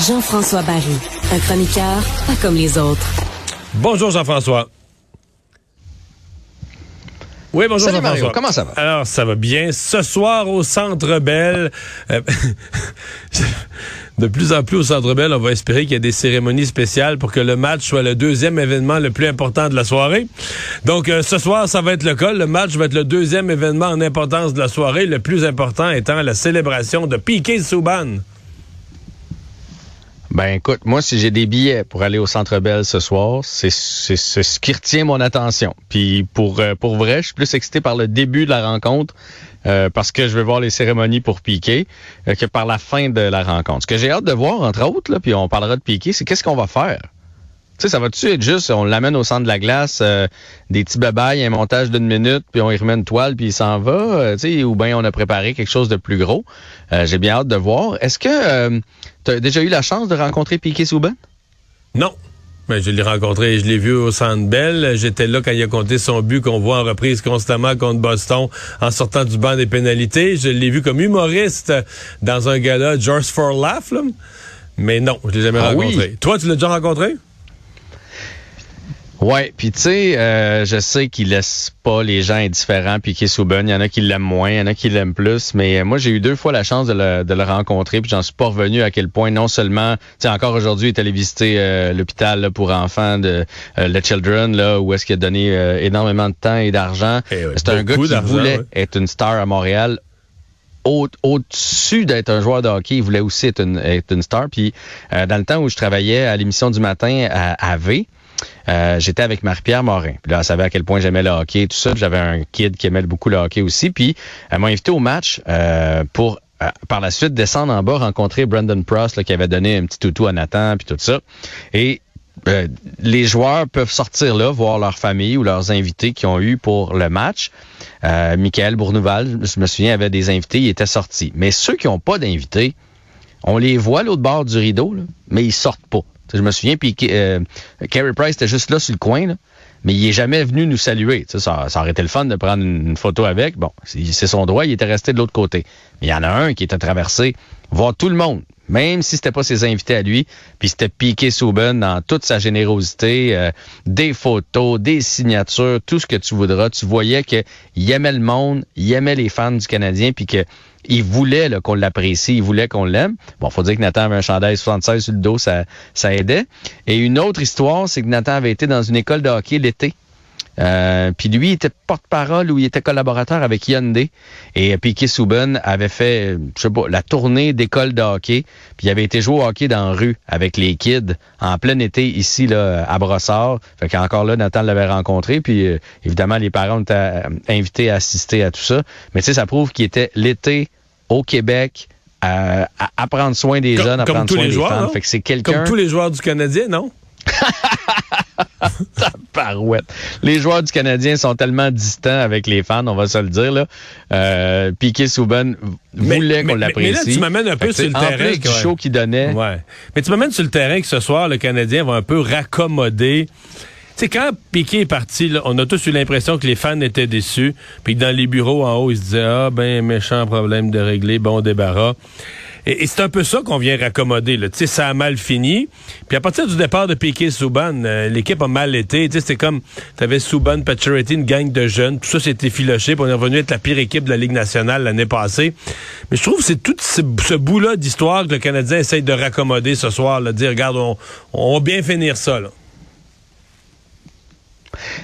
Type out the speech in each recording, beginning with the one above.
Jean-François Barry, un chroniqueur pas comme les autres. Bonjour Jean-François. Oui, bonjour Salut Mario, comment ça va? Alors, ça va bien. Ce soir au Centre Bell, euh, de plus en plus au Centre Bell, on va espérer qu'il y ait des cérémonies spéciales pour que le match soit le deuxième événement le plus important de la soirée. Donc, euh, ce soir, ça va être le cas. Le match va être le deuxième événement en importance de la soirée, le plus important étant la célébration de Piquet Souban. Ben écoute, moi si j'ai des billets pour aller au Centre Bell ce soir, c'est ce qui retient mon attention. Puis pour euh, pour vrai, je suis plus excité par le début de la rencontre euh, parce que je vais voir les cérémonies pour Piqué euh, que par la fin de la rencontre. Ce que j'ai hâte de voir entre autres là, puis on parlera de Piqué, c'est qu'est-ce qu'on va faire? Tu sais, ça va-tu être juste, on l'amène au centre de la glace, euh, des petits babayes, un montage d'une minute, puis on y remet une toile, puis il s'en va, euh, tu sais, ou bien on a préparé quelque chose de plus gros. Euh, J'ai bien hâte de voir. Est-ce que tu as déjà eu la chance de rencontrer Piqué Souban? Non. Ben, je l'ai rencontré, je l'ai vu au Centre Bell. J'étais là quand il a compté son but qu'on voit en reprise constamment contre Boston en sortant du banc des pénalités. Je l'ai vu comme humoriste dans un gala George for Laugh. là. Mais non, je l'ai jamais Ah oui? rencontré. Toi, tu l'as déjà rencontré? Ouais, puis tu sais, euh, je sais qu'il laisse pas les gens indifférents Piqué Souban. Il y en a qui l'aiment moins, il y en a qui l'aiment plus. Mais euh, moi, j'ai eu deux fois la chance de le, de le rencontrer, puis j'en suis pas revenu à quel point non seulement, tu sais, encore aujourd'hui, il est allé visiter euh, l'hôpital pour enfants de euh, The Children, là, où est-ce qu'il a donné euh, énormément de temps et d'argent. Eh ouais, C'est un gars qui voulait ouais. être une star à Montréal au- au-dessus d'être un joueur de hockey, il voulait aussi être une, être une star. Puis euh, dans le temps où je travaillais à l'émission du matin à, à V, euh, j'étais avec Marie-Pierre Morin. Puis là, elle savait à quel point j'aimais le hockey et tout ça. J'avais un kid qui aimait beaucoup le hockey aussi. Puis elle m'a invité au match euh, pour euh, par la suite descendre en bas, rencontrer Brandon Pross là, qui avait donné un petit toutou à Nathan puis tout ça. Et les joueurs peuvent sortir là, voir leur famille ou leurs invités qui ont eu pour le match. Euh, Michael Bourneval, je me souviens, avait des invités, il était sorti. Mais ceux qui n'ont pas d'invités, on les voit l'autre bord du rideau, mais ils sortent pas. Je me souviens, puis euh, Price était juste là sur le coin, là, mais il est jamais venu nous saluer. Ça, ça aurait été le fun de prendre une, photo avec. Bon, c'est son droit, il était resté de l'autre côté. Mais il y en a un qui était traversé, voir tout le monde, même si c'était pas ses invités à lui, puis c'était Piqué Souben dans toute sa générosité, euh, des photos, des signatures, tout ce que tu voudras. Tu voyais qu'il aimait le monde, il aimait les fans du Canadien, puis que il voulait qu'on l'apprécie, il voulait qu'on l'aime. Bon, faut dire que Nathan avait un chandail 76 sur le dos, ça, ça aidait. Et une autre histoire, c'est que Nathan avait été dans une école de hockey l'été. Euh, puis lui, il était porte-parole ou il était collaborateur avec Hyundai. Et Piquet Souben avait fait, euh, je sais pas, la tournée d'école de hockey. Puis il avait été jouer au hockey dans la rue avec les kids en plein été ici là, à Brossard. Fait qu'encore là, Nathan l'avait rencontré. Puis euh, évidemment, les parents étaient euh, invités à assister à tout ça. Mais tu sais, ça prouve qu'il était l'été au Québec à, à, à prendre soin des Comme- jeunes, à comme prendre tous soin les des joueurs, non? Fait que c'est quelqu'un... Comme tous les joueurs du Canadien, non? Parouette. Les joueurs du Canadien sont tellement distants avec les fans, on va se le dire. Là. Euh, Piquet Souben voulait qu'on l'apprécie. mais là, tu m'amènes un peu sur le en terrain, plus du show qu'il donnait. Ouais. Mais tu m'amènes sur le terrain que ce soir, le Canadien va un peu raccommoder sais, quand Piqué est parti, là, on a tous eu l'impression que les fans étaient déçus, puis dans les bureaux en haut, ils se disaient ah ben méchant problème de régler, bon débarras. Et, c'est un peu ça qu'on vient raccommoder. Là. Tu sais, ça a mal fini. Puis à partir du départ de Piqué Souban, euh, l'équipe a mal été. Tu sais, c'était comme t'avais Souban, Pacioretty, une gang de jeunes. Tout ça s'était filoché. Puis on est revenu être la pire équipe de la Ligue nationale l'année passée. Mais je trouve que c'est tout ce, ce bout-là d'histoire que le Canadien essaye de raccommoder ce soir. Là, dire regarde, on, on va bien finir ça. Là.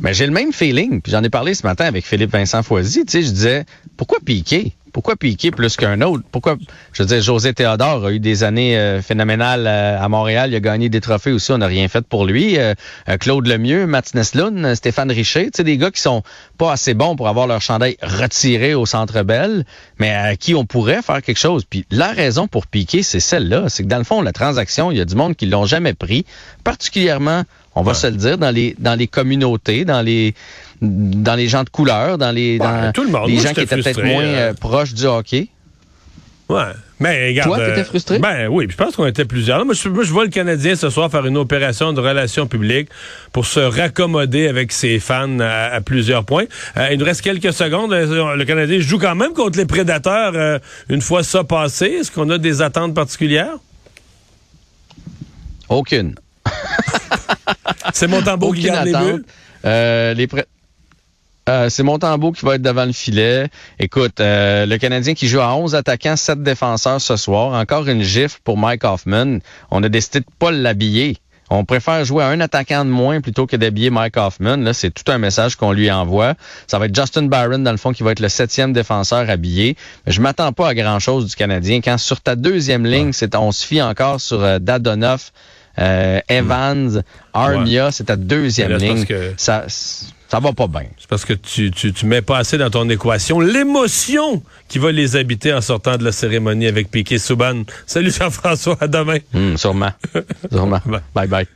Mais j'ai le même feeling. Puis j'en ai parlé ce matin avec Philippe Vincent Foisy. Tu sais, je disais, pourquoi piquer? Pourquoi piquer plus qu'un autre? Pourquoi, je veux José Théodore a eu des années euh, phénoménales euh, à Montréal. Il a gagné des trophées aussi. On n'a rien fait pour lui. Euh, Claude Lemieux, Mats Neslund, Stéphane Richer. Tu sais, des gars qui sont pas assez bons pour avoir leur chandail retiré au Centre Bell, mais à qui on pourrait faire quelque chose. Puis la raison pour piquer, c'est celle-là. C'est que dans le fond, la transaction, il y a du monde qui l'ont jamais pris, particulièrement on va se le dire, dans les dans les communautés, dans les dans les gens de couleur, dans les dans tout le monde. les Moi, gens qui étaient peut-être moins euh. euh, proches du hockey. Ouais. Mais regarde. Toi, t'étais euh, frustré? Ben oui, puis je pense qu'on était plusieurs. Moi je, moi, je vois le Canadien ce soir faire une opération de relations publiques pour se raccommoder avec ses fans à, à plusieurs points. Euh, il nous reste quelques secondes. Le Canadien joue quand même contre les prédateurs euh, une fois ça passé. Est-ce qu'on a des attentes particulières? Aucune. C'est Montembeau qui garde les buts. Euh, les Euh, c'est Montembeau qui va être devant le filet. Écoute, euh, le Canadien qui joue à 11 attaquants, 7 défenseurs ce soir. Encore une gifle pour Mike Hoffman. On a décidé de pas l'habiller. On préfère jouer à un attaquant de moins plutôt que d'habiller Mike Hoffman. Là, c'est tout un message qu'on lui envoie. Ça va être Justin Barron, dans le fond, qui va être le septième défenseur habillé. Je m'attends pas à grand-chose du Canadien. Quand sur ta deuxième ligne, c'est on se fie encore sur euh, Dadonoff, euh, Evans, Armia, c'est ta deuxième là, ligne. que- Ça, ça va pas bien. C'est parce que tu, tu, tu mets pas assez dans ton équation l'émotion qui va les habiter en sortant de la cérémonie avec Piquet Souban. Salut Jean-François, à demain. Hum, sûrement. sûrement. Bye bye.